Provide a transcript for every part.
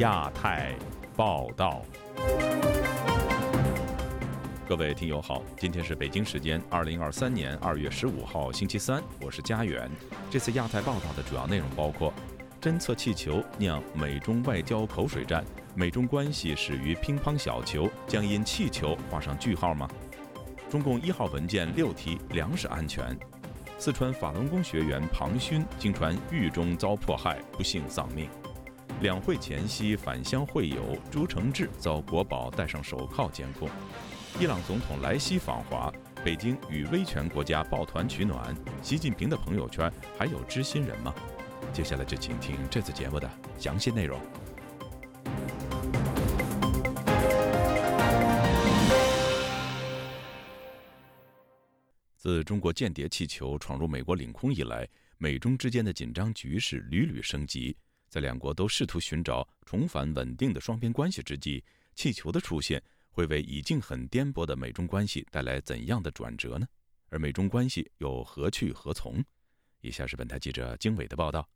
亚太报道。各位听友好，今天是北京时间二零二三年二月十五号星期三，我是佳远。这次亚太报道的主要内容包括：侦测气球酿美中外交口水战，美中关系始于乒乓小球，将因气球画上句号吗？中共一号文件六提粮食安全。四川法轮功学员庞勋经传狱中遭迫害，不幸丧命。两会前夕返乡会友朱承志遭国保戴上手铐监控。伊朗总统莱西访华，北京与威权国家抱团取暖。习近平的朋友圈还有知心人吗？接下来就请听这次节目的详细内容。自中国间谍气球闯入美国领空以来，美中之间的紧张局势屡屡升级。在两国都试图寻找重返稳定的双边关系之际，气球的出现。会为已经很颠簸的美中关系带来怎样的转折呢？而美中关系又何去何从？以下是本台记者经纬的报道。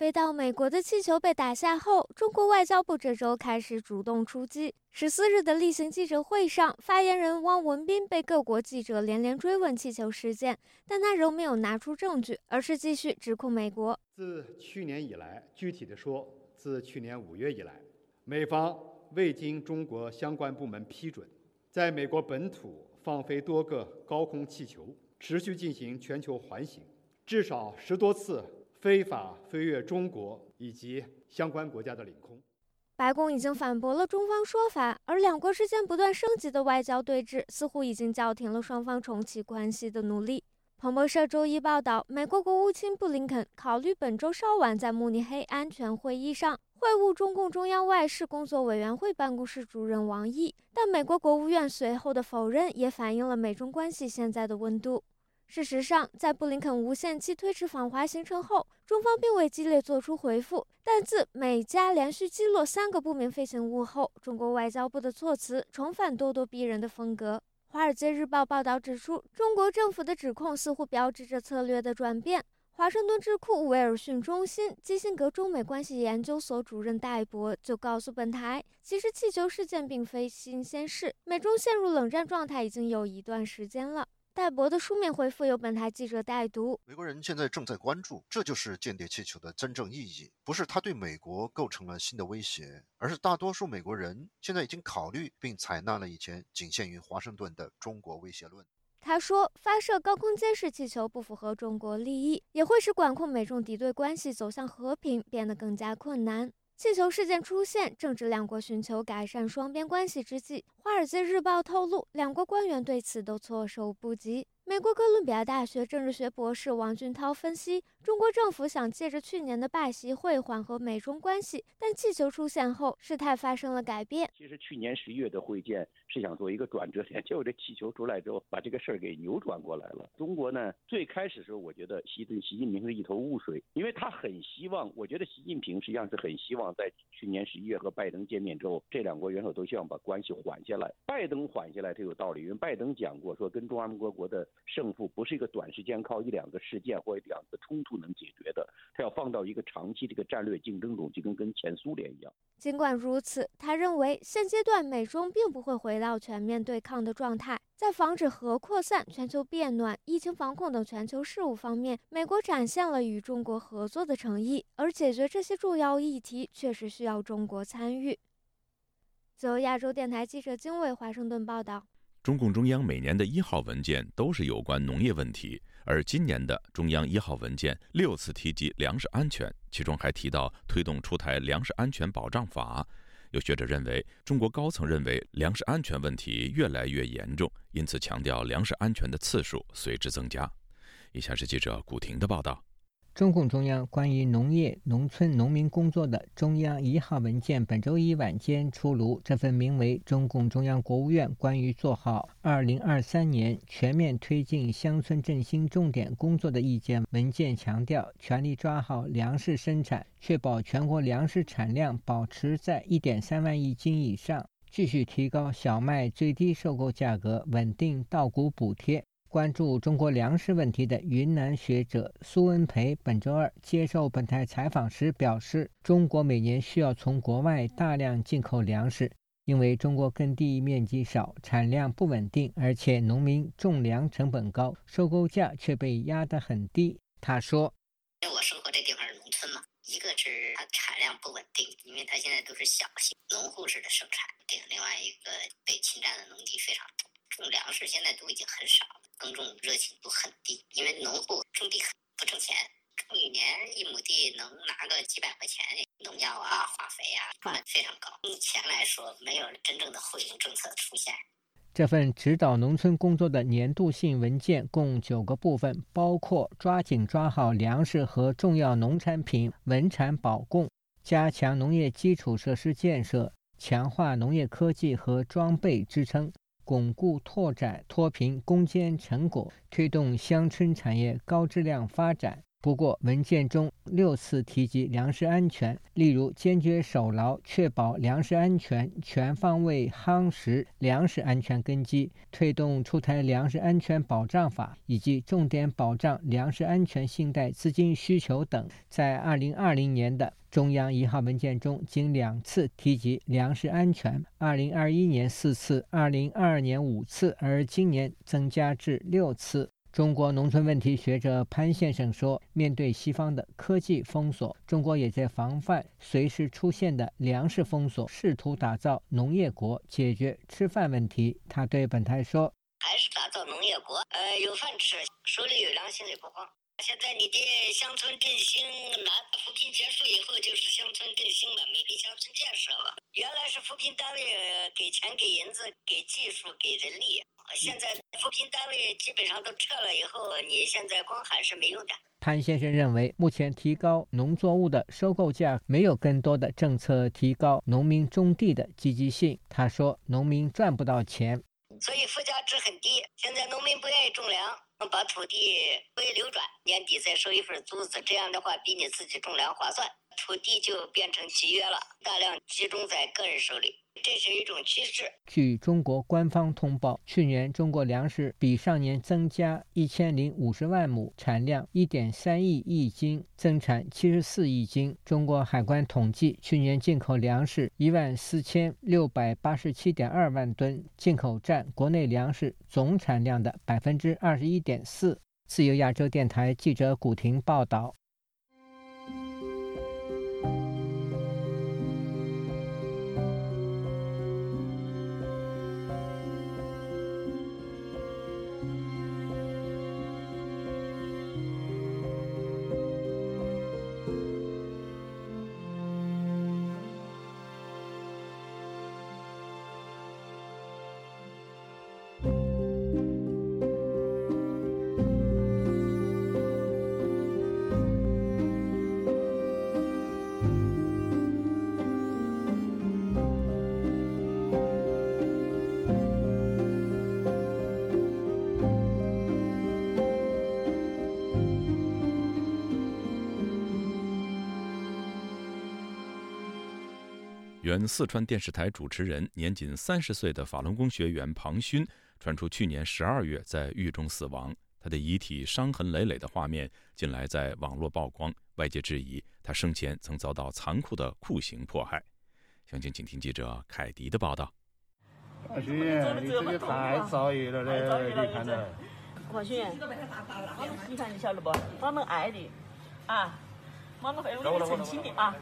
飞到美国的气球被打下后，中国外交部这周开始主动出击。十四日的例行记者会上，发言人汪文斌被各国记者连连追问气球事件，但他仍没有拿出证据，而是继续指控美国。自去年以来，具体的说，自去年五月以来，美方。未经中国相关部门批准，在美国本土放飞多个高空气球，持续进行全球环形，至少十多次非法飞越中国以及相关国家的领空。白宫已经反驳了中方说法，而两国之间不断升级的外交对峙，似乎已经叫停了双方重启关系的努力。彭博社周一报道，美国国务卿布林肯考虑本周稍晚在慕尼黑安全会议上。会晤中共中央外事工作委员会办公室主任王毅，但美国国务院随后的否认也反映了美中关系现在的温度。事实上，在布林肯无限期推迟访华行程后，中方并未激烈作出回复。但自美加连续击落三个不明飞行物后，中国外交部的措辞重返咄咄逼人的风格。《华尔街日报》报道指出，中国政府的指控似乎标志着策略的转变。华盛顿智库威尔逊中心基辛格中美关系研究所主任戴博就告诉本台，其实气球事件并非新鲜事，美中陷入冷战状态已经有一段时间了。戴博的书面回复由本台记者代读：美国人现在正在关注，这就是间谍气球的真正意义，不是它对美国构成了新的威胁，而是大多数美国人现在已经考虑并采纳了以前仅限于华盛顿的中国威胁论。他说，发射高空监视气球不符合中国利益，也会使管控美中敌对关系走向和平变得更加困难。气球事件出现，正值两国寻求改善双边关系之际。《华尔街日报》透露，两国官员对此都措手不及。美国哥伦比亚大学政治学博士王俊涛分析，中国政府想借着去年的拜习会缓和美中关系，但气球出现后，事态发生了改变。其实去年十一月的会见是想做一个转折点，结果这气球出来之后，把这个事儿给扭转过来了。中国呢，最开始的时候，我觉得习对习近平是一头雾水，因为他很希望，我觉得习近平实际上是很希望在去年十一月和拜登见面之后，这两国元首都希望把关系缓下来。拜登缓下来，他有道理，因为拜登讲过，说跟中华民国国的。胜负不是一个短时间靠一两个事件或者两个冲突能解决的，他要放到一个长期这个战略竞争中，就跟跟前苏联一样。尽管如此，他认为现阶段美中并不会回到全面对抗的状态。在防止核扩散、全球变暖、疫情防控等全球事务方面，美国展现了与中国合作的诚意，而解决这些重要议题确实需要中国参与。自由亚洲电台记者经纬华盛顿报道。中共中央每年的一号文件都是有关农业问题，而今年的中央一号文件六次提及粮食安全，其中还提到推动出台粮食安全保障法。有学者认为，中国高层认为粮食安全问题越来越严重，因此强调粮食安全的次数随之增加。以下是记者古婷的报道。中共中央关于农业、农村、农民工作的中央一号文件本周一晚间出炉。这份名为《中共中央国务院关于做好2023年全面推进乡村振兴重点工作的意见》文件强调，全力抓好粮食生产，确保全国粮食产量保持在1.3万亿斤以上，继续提高小麦最低收购价格，稳定稻谷补贴。关注中国粮食问题的云南学者苏文培本周二接受本台采访时表示，中国每年需要从国外大量进口粮食，因为中国耕地面积少，产量不稳定，而且农民种粮成本高，收购价却被压得很低。他说：“因为我生活这地方是农村嘛，一个是它产量不稳定，因为它现在都是小型农户式的生产；另外一个被侵占的农地非常多，种粮食现在都已经很少了。”耕种热情度很低，因为农户种地不挣钱，种一年一亩地能拿个几百块钱，农药啊、化肥啊成本非常高。目前来说，没有真正的惠农政策出现。这份指导农村工作的年度性文件共九个部分，包括抓紧抓好粮食和重要农产品稳产保供，加强农业基础设施建设，强化农业科技和装备支撑。巩固拓展脱贫攻坚成果，推动乡村产业高质量发展。不过，文件中六次提及粮食安全，例如坚决守牢，确保粮食安全，全方位夯实粮食安全根基，推动出台粮食安全保障法，以及重点保障粮食安全信贷资金需求等。在二零二零年的中央一号文件中，仅两次提及粮食安全，二零二一年四次，二零二二年五次，而今年增加至六次。中国农村问题学者潘先生说：“面对西方的科技封锁，中国也在防范随时出现的粮食封锁，试图打造农业国，解决吃饭问题。”他对本台说：“还是打造农业国，呃，有饭吃，手里有粮，心里不慌。现在你的乡村振兴，拿扶贫结束以后就是乡村振兴了，美丽乡村建设了。原来是扶贫单位给钱、给银子、给技术、给人力。”现在扶贫单位基本上都撤了，以后你现在光喊是没用的。潘先生认为，目前提高农作物的收购价，没有更多的政策提高农民种地的积极性。他说，农民赚不到钱，所以附加值很低。现在农民不愿意种粮，把土地归流转，年底再收一份租子，这样的话比你自己种粮划算。土地就变成集约了，大量集中在个人手里，这是一种趋势。据中国官方通报，去年中国粮食比上年增加一千零五十万亩，产量一点三亿亿斤，增产七十四亿斤。中国海关统计，去年进口粮食一万四千六百八十七点二万吨，进口占国内粮食总产量的百分之二十一点四。自由亚洲电台记者古婷报道。原四川电视台主持人、年仅三十岁的法轮功学员庞勋，传出去年十二月在狱中死亡，他的遗体伤痕累累的画面近来在网络曝光，外界质疑他生前曾遭到残酷的酷刑迫害。详情，请听记者凯迪的报道。庞勋，你这个太遭遇了嘞！你看的。庞勋，你看你晓得不？我们爱的，啊，我们会为你澄清的啊。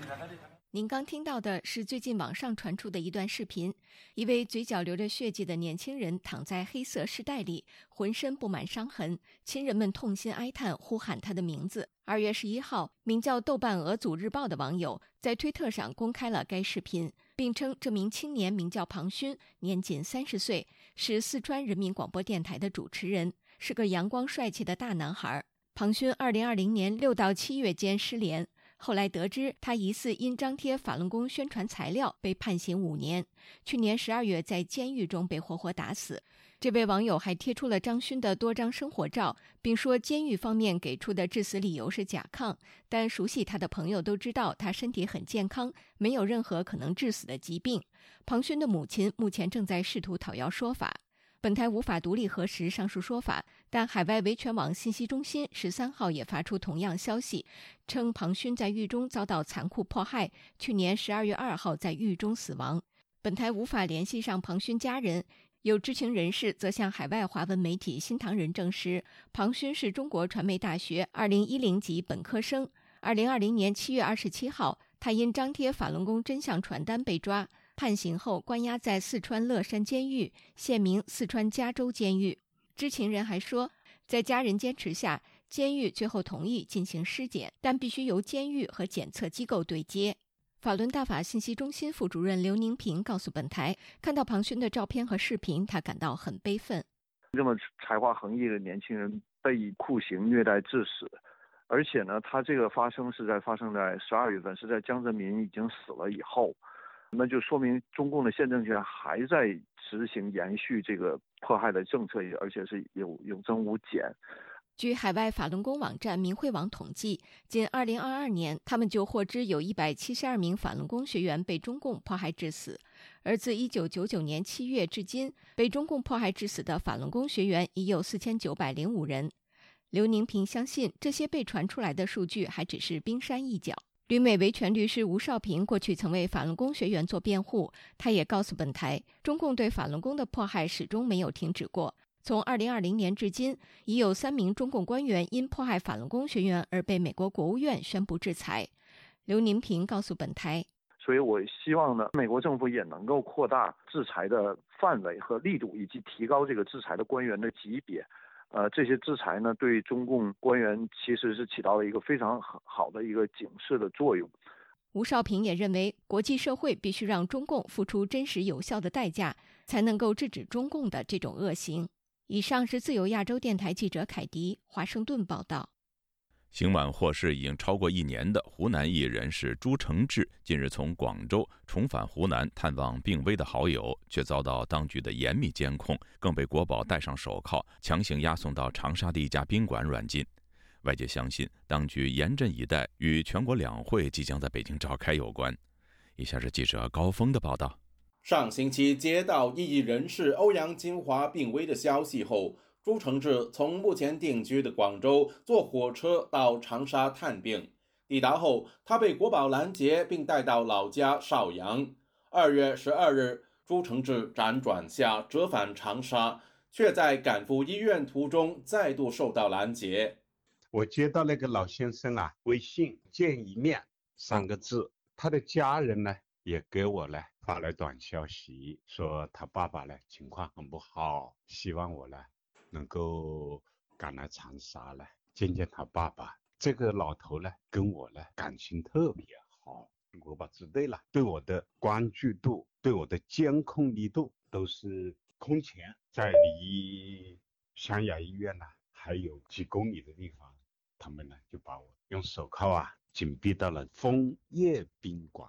您刚听到的是最近网上传出的一段视频，一位嘴角流着血迹的年轻人躺在黑色尸袋里，浑身布满伤痕，亲人们痛心哀叹，呼喊他的名字。二月十一号，名叫“豆瓣俄组日报”的网友在推特上公开了该视频，并称这名青年名叫庞勋，年仅三十岁，是四川人民广播电台的主持人，是个阳光帅气的大男孩。庞勋二零二零年六到七月间失联。后来得知，他疑似因张贴法轮功宣传材料被判刑五年。去年十二月，在监狱中被活活打死。这位网友还贴出了张勋的多张生活照，并说监狱方面给出的致死理由是甲亢，但熟悉他的朋友都知道他身体很健康，没有任何可能致死的疾病。庞勋的母亲目前正在试图讨要说法。本台无法独立核实上述说法，但海外维权网信息中心十三号也发出同样消息，称庞勋在狱中遭到残酷迫害，去年十二月二号在狱中死亡。本台无法联系上庞勋家人，有知情人士则向海外华文媒体《新唐人》证实，庞勋是中国传媒大学二零一零级本科生。二零二零年七月二十七号，他因张贴法轮功真相传单被抓。判刑后关押在四川乐山监狱，现名四川加州监狱。知情人还说，在家人坚持下，监狱最后同意进行尸检，但必须由监狱和检测机构对接。法轮大法信息中心副主任刘宁平告诉本台，看到庞勋的照片和视频，他感到很悲愤。这么才华横溢的年轻人被酷刑虐待致死，而且呢，他这个发生是在发生在十二月份，是在江泽民已经死了以后。那就说明中共的现政权还在执行延续这个迫害的政策，而且是有有增无减。据海外法轮功网站明慧网统计，仅2022年，他们就获知有172名法轮功学员被中共迫害致死。而自1999年7月至今，被中共迫害致死的法轮功学员已有4905人。刘宁平相信，这些被传出来的数据还只是冰山一角。旅美维权律师吴少平过去曾为法轮功学员做辩护，他也告诉本台，中共对法轮功的迫害始终没有停止过。从2020年至今，已有三名中共官员因迫害法轮功学员而被美国国务院宣布制裁。刘宁平告诉本台，所以我希望呢，美国政府也能够扩大制裁的范围和力度，以及提高这个制裁的官员的级别。呃，这些制裁呢，对中共官员其实是起到了一个非常好的一个警示的作用。吴少平也认为，国际社会必须让中共付出真实有效的代价，才能够制止中共的这种恶行。以上是自由亚洲电台记者凯迪华盛顿报道。刑满获释已经超过一年的湖南艺人是朱承志，近日从广州重返湖南探望病危的好友，却遭到当局的严密监控，更被国保戴上手铐，强行押送到长沙的一家宾馆软禁。外界相信，当局严阵以待，与全国两会即将在北京召开有关。以下是记者高峰的报道：上星期接到异议人士欧阳金华病危的消息后。朱承志从目前定居的广州坐火车到长沙探病，抵达后，他被国保拦截并带到老家邵阳。二月十二日，朱承志辗转下折返长沙，却在赶赴医院途中再度受到拦截。我接到那个老先生啊，微信见一面三个字，他的家人呢也给我呢发了短消息，说他爸爸呢情况很不好，希望我呢。能够赶来长沙来见见他爸爸，这个老头呢跟我呢感情特别好，国保支队了对我的关注度、对我的监控力度都是空前，在离湘雅医院呢还有几公里的地方，他们呢就把我用手铐啊紧闭到了枫叶宾馆。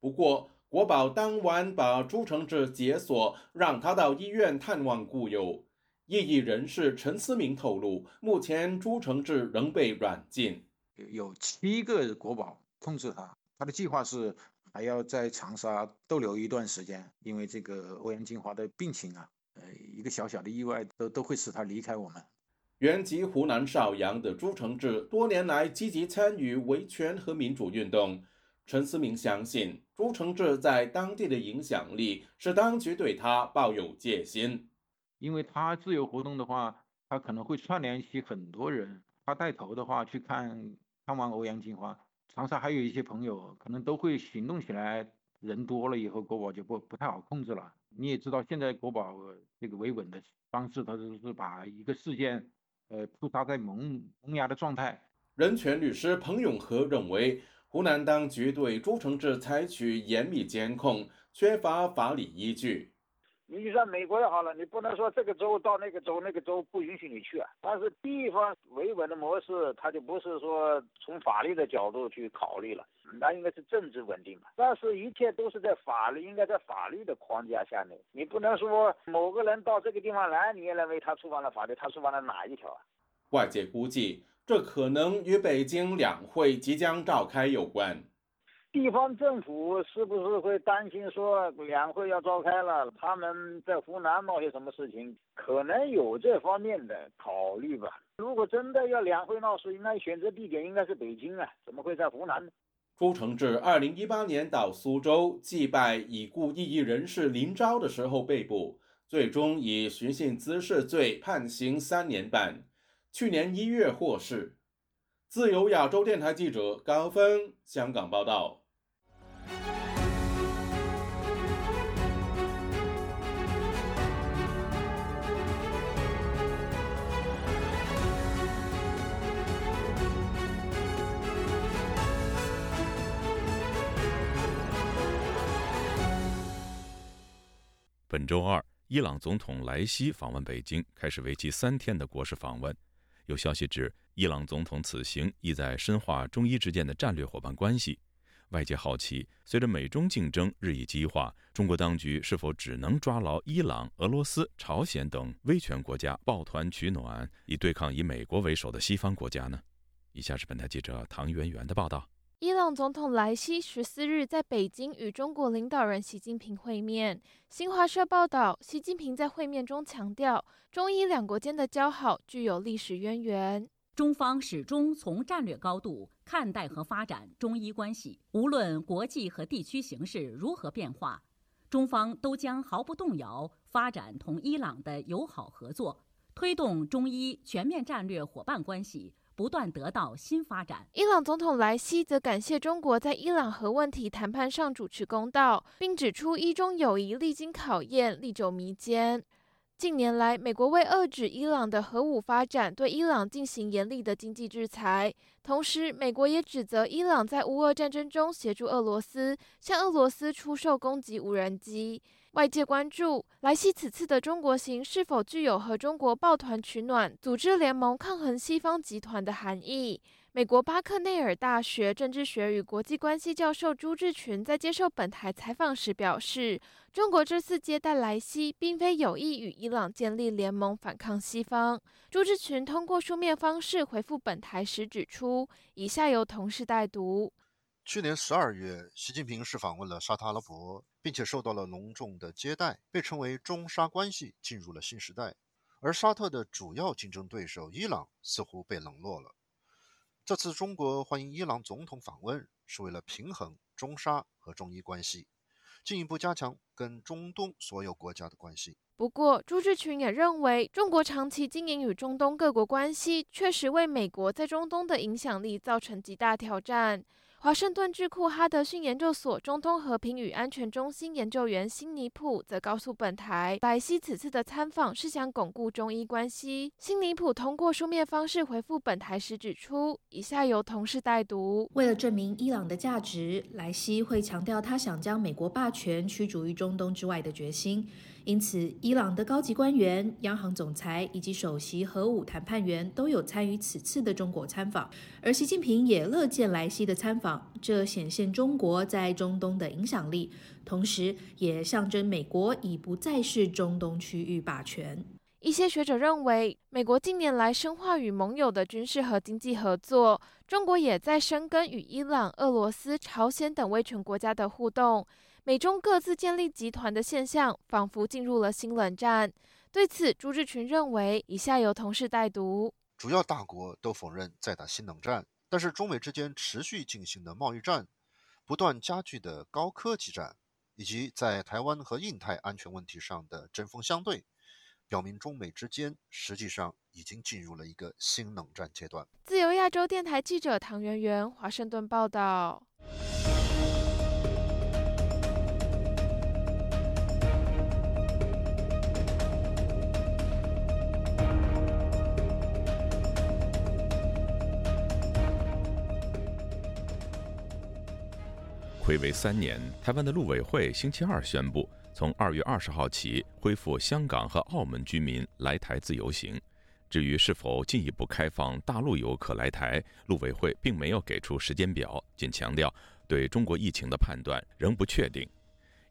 不过国宝当晚把朱承志解锁，让他到医院探望故友。异议人士陈思明透露，目前朱承志仍被软禁，有七个国宝控制他。他的计划是还要在长沙逗留一段时间，因为这个欧阳金华的病情啊，呃，一个小小的意外都都会使他离开我们。原籍湖南邵阳的朱承志多年来积极参与维权和民主运动。陈思明相信，朱承志在当地的影响力使当局对他抱有戒心。因为他自由活动的话，他可能会串联起很多人。他带头的话去看看望欧阳金华，长沙还有一些朋友，可能都会行动起来。人多了以后，国宝就不不太好控制了。你也知道，现在国宝这个维稳的方式，他就是把一个事件，呃，扑杀在萌萌芽的状态。人权律师彭永和认为，湖南当局对朱承志采取严密监控，缺乏法理依据。你就像美国就好了，你不能说这个州到那个州，那个州不允许你去啊。但是地方维稳的模式，它就不是说从法律的角度去考虑了，那应该是政治稳定嘛。但是一切都是在法律，应该在法律的框架下面。你不能说某个人到这个地方来，你也认为他触犯了法律，他触犯了哪一条啊？外界估计，这可能与北京两会即将召开有关。地方政府是不是会担心说两会要召开了，他们在湖南闹些什么事情？可能有这方面的考虑吧。如果真的要两会闹事，应该选择地点应该是北京啊，怎么会在湖南呢？朱承志二零一八年到苏州祭拜已故异议人士林昭的时候被捕，最终以寻衅滋事罪判刑三年半，去年一月获释。自由亚洲电台记者高峰香港报道。本周二，伊朗总统莱西访问北京，开始为期三天的国事访问。有消息指，伊朗总统此行意在深化中伊之间的战略伙伴关系。外界好奇，随着美中竞争日益激化，中国当局是否只能抓牢伊朗、俄罗斯、朝鲜等威权国家抱团取暖，以对抗以美国为首的西方国家呢？以下是本台记者唐媛媛的报道。伊朗总统莱西十四日在北京与中国领导人习近平会面。新华社报道，习近平在会面中强调，中伊两国间的交好具有历史渊源。中方始终从战略高度看待和发展中伊关系，无论国际和地区形势如何变化，中方都将毫不动摇发展同伊朗的友好合作，推动中伊全面战略伙伴关系。不断得到新发展。伊朗总统莱西则感谢中国在伊朗核问题谈判上主持公道，并指出伊中友谊历经考验，历久弥坚。近年来，美国为遏制伊朗的核武发展，对伊朗进行严厉的经济制裁。同时，美国也指责伊朗在乌俄战争中协助俄罗斯，向俄罗斯出售攻击无人机。外界关注莱西此次的中国行是否具有和中国抱团取暖、组织联盟抗衡西方集团的含义。美国巴克内尔大学政治学与国际关系教授朱志群在接受本台采访时表示，中国这次接待莱西，并非有意与伊朗建立联盟反抗西方。朱志群通过书面方式回复本台时指出，以下由同事代读。去年十二月，习近平是访问了沙特阿拉伯，并且受到了隆重的接待，被称为中沙关系进入了新时代。而沙特的主要竞争对手伊朗似乎被冷落了。这次中国欢迎伊朗总统访问，是为了平衡中沙和中伊关系，进一步加强跟中东所有国家的关系。不过，朱志群也认为，中国长期经营与中东各国关系，确实为美国在中东的影响力造成极大挑战。华盛顿智库哈德逊研究所中东和平与安全中心研究员辛尼普则告诉本台，莱西此次的参访是想巩固中伊关系。辛尼普通过书面方式回复本台时指出，以下由同事代读：为了证明伊朗的价值，莱西会强调他想将美国霸权驱逐于中东之外的决心。因此，伊朗的高级官员、央行总裁以及首席核武谈判员都有参与此次的中国参访，而习近平也乐见莱西的参访，这显现中国在中东的影响力，同时也象征美国已不再是中东区域霸权。一些学者认为，美国近年来深化与盟友的军事和经济合作，中国也在深耕与伊朗、俄罗斯、朝鲜等威权国家的互动。美中各自建立集团的现象，仿佛进入了新冷战。对此，朱志群认为，以下由同事代读：主要大国都否认在打新冷战，但是中美之间持续进行的贸易战、不断加剧的高科技战，以及在台湾和印太安全问题上的针锋相对，表明中美之间实际上已经进入了一个新冷战阶段。自由亚洲电台记者唐媛媛，华盛顿报道。暌违三年，台湾的陆委会星期二宣布，从二月二十号起恢复香港和澳门居民来台自由行。至于是否进一步开放大陆游客来台，陆委会并没有给出时间表，仅强调对中国疫情的判断仍不确定。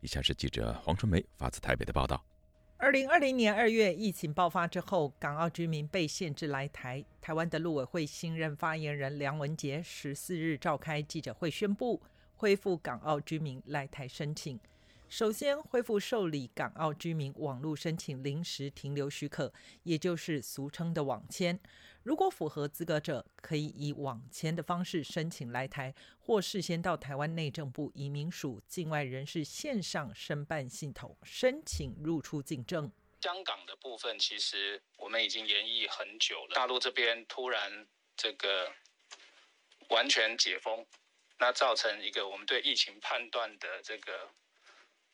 以下是记者黄春梅发自台北的报道：二零二零年二月疫情爆发之后，港澳居民被限制来台。台湾的陆委会新任发言人梁文杰十四日召开记者会宣布。恢复港澳居民来台申请。首先，恢复受理港澳居民网络申请临时停留许可，也就是俗称的网签。如果符合资格者，可以以网签的方式申请来台，或事先到台湾内政部移民署境外人士线上申办系统申请入出境证。香港的部分，其实我们已经研议很久了。大陆这边突然这个完全解封，那造成一个我们对疫情判断的这个。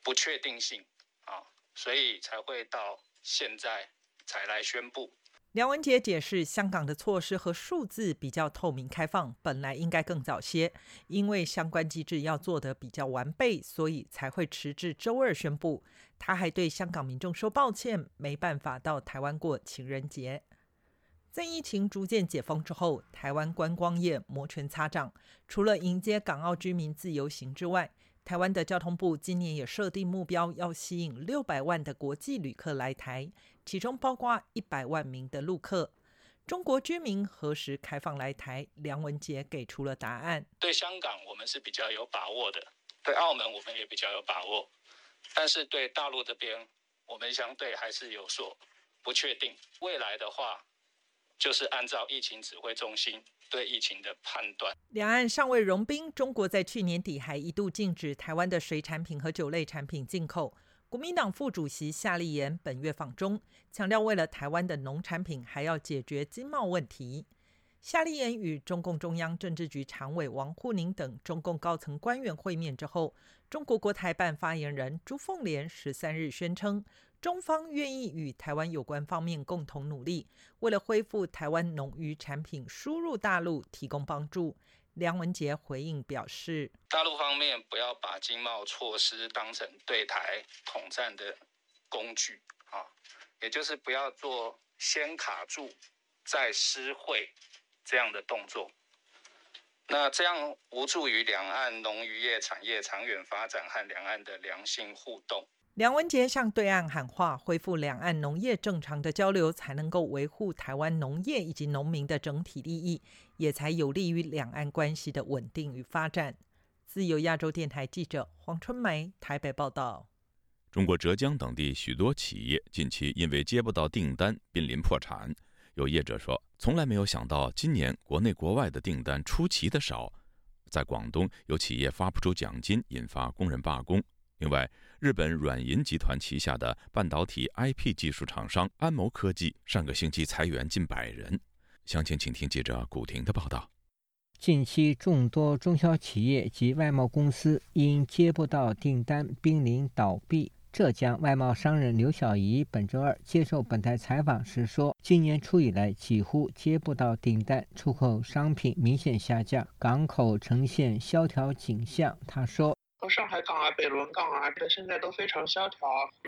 不确定性啊，所以才会到现在才来宣布。梁文杰解释，香港的措施和数字比较透明开放，本来应该更早些，因为相关机制要做得比较完备，所以才会迟至周二宣布。他还对香港民众说抱歉，没办法到台湾过情人节。在疫情逐渐解封之后，台湾观光业摩拳擦掌，除了迎接港澳居民自由行之外，台湾的交通部今年也设定目标，要吸引六百万的国际旅客来台，其中包括一百万名的陆客。中国居民何时开放来台？梁文杰给出了答案：对香港，我们是比较有把握的；对澳门，我们也比较有把握；但是对大陆这边，我们相对还是有所不确定。未来的话，就是按照疫情指挥中心。对疫情的判断，两岸尚未融冰。中国在去年底还一度禁止台湾的水产品和酒类产品进口。国民党副主席夏立言本月访中，强调为了台湾的农产品，还要解决经贸问题。夏立言与中共中央政治局常委王沪宁等中共高层官员会面之后，中国国台办发言人朱凤莲十三日宣称。中方愿意与台湾有关方面共同努力，为了恢复台湾农渔产品输入大陆提供帮助。梁文杰回应表示：“大陆方面不要把经贸措施当成对台统战的工具啊，也就是不要做先卡住再施惠这样的动作。那这样无助于两岸农渔业产业长远发展和两岸的良性互动。”梁文杰向对岸喊话，恢复两岸农业正常的交流，才能够维护台湾农业以及农民的整体利益，也才有利于两岸关系的稳定与发展。自由亚洲电台记者黄春梅台北报道。中国浙江等地许多企业近期因为接不到订单濒临破产，有业者说，从来没有想到今年国内国外的订单出奇的少。在广东，有企业发不出奖金，引发工人罢工。另外，日本软银集团旗下的半导体 IP 技术厂商安谋科技上个星期裁员近百人。详情，请听记者古婷的报道。近期，众多中小企业及外贸公司因接不到订单濒临倒闭。浙江外贸商人刘小怡本周二接受本台采访时说：“今年初以来，几乎接不到订单，出口商品明显下降，港口呈现萧条景象。”他说。和上海港啊、北仑港啊，这现在都非常萧条，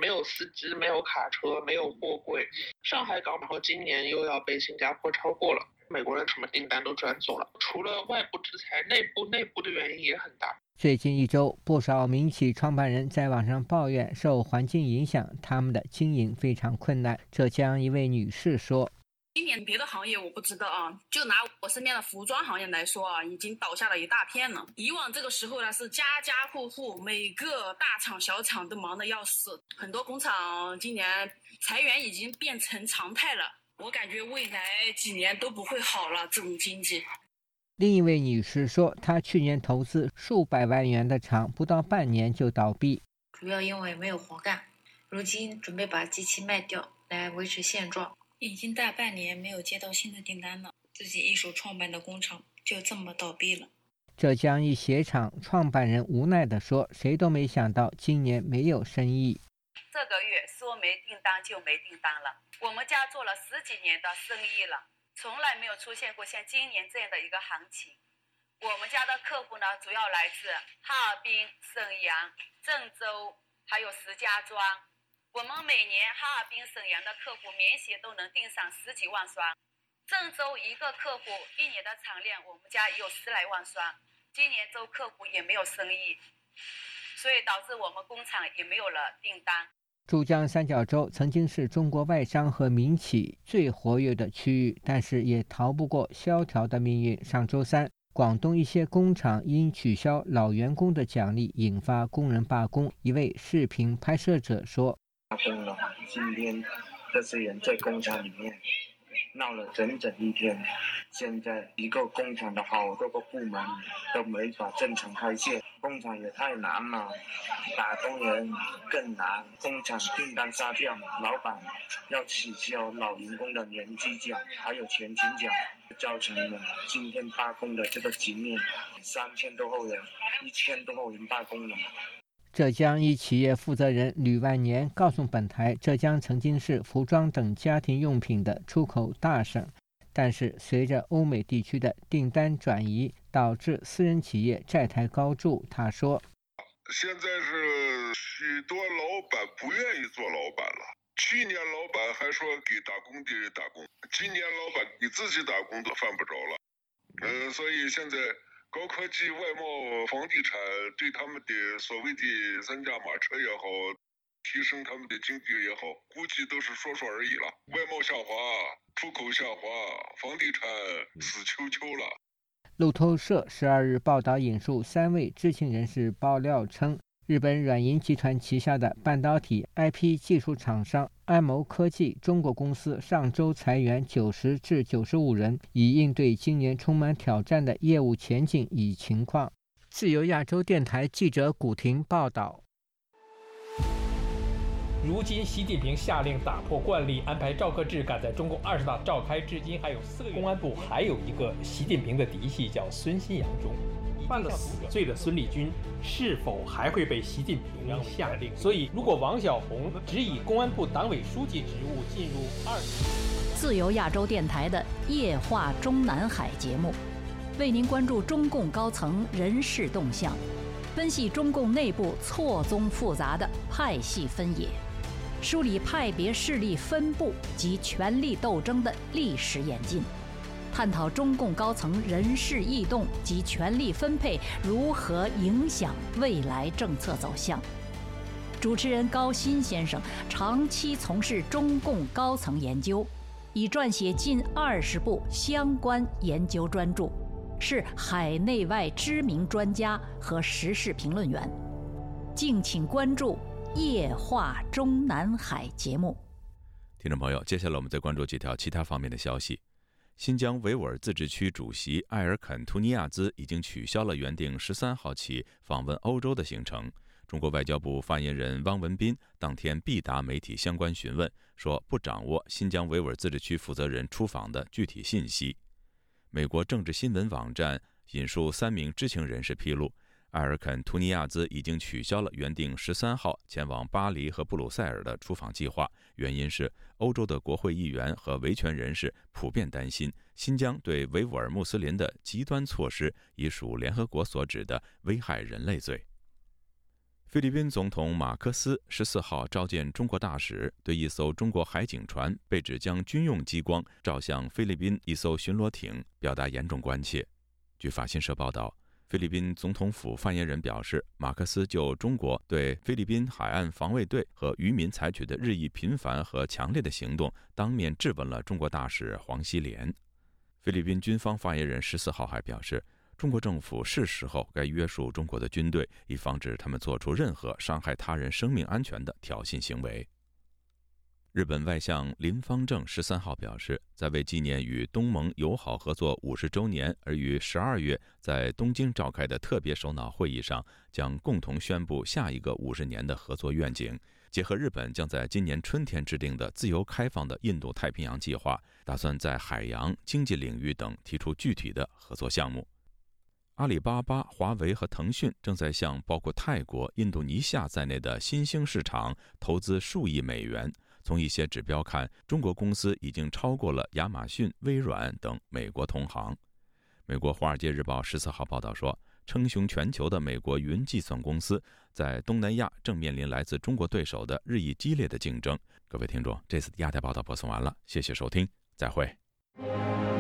没有司机，没有卡车，没有货柜。上海港然后今年又要被新加坡超过了，美国人什么订单都转走了。除了外部制裁，内部内部的原因也很大。最近一周，不少民企创办人在网上抱怨受环境影响，他们的经营非常困难。浙江一位女士说。今年别的行业我不知道啊，就拿我身边的服装行业来说啊，已经倒下了一大片了。以往这个时候呢，是家家户户每个大厂小厂都忙得要死，很多工厂今年裁员已经变成常态了。我感觉未来几年都不会好了，这种经济。另一位女士说，她去年投资数百万元的厂，不到半年就倒闭，主要因为没有活干。如今准备把机器卖掉来维持现状。已经大半年没有接到新的订单了，自己一手创办的工厂就这么倒闭了。浙江一鞋厂创办人无奈地说：“谁都没想到今年没有生意。这个月说没订单就没订单了。我们家做了十几年的生意了，从来没有出现过像今年这样的一个行情。我们家的客户呢，主要来自哈尔滨、沈阳、郑州，还有石家庄。”我们每年哈尔滨、沈阳的客户棉鞋都能订上十几万双，郑州一个客户一年的产量，我们家有十来万双。今年周客户也没有生意，所以导致我们工厂也没有了订单。珠江三角洲曾经是中国外商和民企最活跃的区域，但是也逃不过萧条的命运。上周三。广东一些工厂因取消老员工的奖励，引发工人罢工。一位视频拍摄者说：“罢工了，今天这些人在工厂里面。”闹了整整一天，现在一个工厂的好多个部门都没法正常开线，工厂也太难了，打工人更难，工厂订单下降，老板要取消老员工的年绩奖，还有全勤奖，造成了今天罢工的这个局面，三千多号人，一千多号人罢工了。浙江一企业负责人吕万年告诉本台，浙江曾经是服装等家庭用品的出口大省，但是随着欧美地区的订单转移，导致私人企业债台高筑。他说：“现在是许多老板不愿意做老板了。去年老板还说给打工的人打工，今年老板给自己打工都犯不着了。嗯，所以现在。”高科技、外贸、房地产对他们的所谓的三驾马车也好，提升他们的经济也好，估计都是说说而已了。外贸下滑，出口下滑，房地产死翘翘了。路透社十二日报道引述三位知情人士爆料称。日本软银集团旗下的半导体 IP 技术厂商安谋科技中国公司上周裁员九十至九十五人，以应对今年充满挑战的业务前景与情况。自由亚洲电台记者古婷报道。如今，习近平下令打破惯例，安排赵克志赶在中共二十大召开至今还有四个月。公安部还有一个习近平的嫡系，叫孙新阳中。犯了死罪的孙立军是否还会被习近平下令？所以，如果王小红只以公安部党委书记职务进入二，自由亚洲电台的夜话中南海节目，为您关注中共高层人事动向，分析中共内部错综复杂的派系分野，梳理派别势力分布及权力斗争的历史演进。探讨中共高层人事异动及权力分配如何影响未来政策走向。主持人高鑫先生长期从事中共高层研究，已撰写近二十部相关研究专著，是海内外知名专家和时事评论员。敬请关注《夜话中南海》节目。听众朋友，接下来我们再关注几条其他方面的消息。新疆维吾尔自治区主席艾尔肯·图尼亚兹已经取消了原定十三号起访问欧洲的行程。中国外交部发言人汪文斌当天必答媒体相关询问，说不掌握新疆维吾尔自治区负责人出访的具体信息。美国政治新闻网站引述三名知情人士披露。埃尔肯·图尼亚兹已经取消了原定十三号前往巴黎和布鲁塞尔的出访计划，原因是欧洲的国会议员和维权人士普遍担心新疆对维吾尔穆斯林的极端措施已属联合国所指的危害人类罪。菲律宾总统马克思十四号召见中国大使，对一艘中国海警船被指将军用激光照向菲律宾一艘巡逻艇表达严重关切。据法新社报道。菲律宾总统府发言人表示，马克思就中国对菲律宾海岸防卫队和渔民采取的日益频繁和强烈的行动，当面质问了中国大使黄锡莲。菲律宾军方发言人十四号还表示，中国政府是时候该约束中国的军队，以防止他们做出任何伤害他人生命安全的挑衅行为。日本外相林方正十三号表示，在为纪念与东盟友好合作五十周年而于十二月在东京召开的特别首脑会议上，将共同宣布下一个五十年的合作愿景，结合日本将在今年春天制定的自由开放的印度太平洋计划，打算在海洋、经济领域等提出具体的合作项目。阿里巴巴、华为和腾讯正在向包括泰国、印度尼西亚在内的新兴市场投资数亿美元。从一些指标看，中国公司已经超过了亚马逊、微软等美国同行。美国《华尔街日报》十四号报道说，称雄全球的美国云计算公司在东南亚正面临来自中国对手的日益激烈的竞争。各位听众，这次亚太报道播送完了，谢谢收听，再会。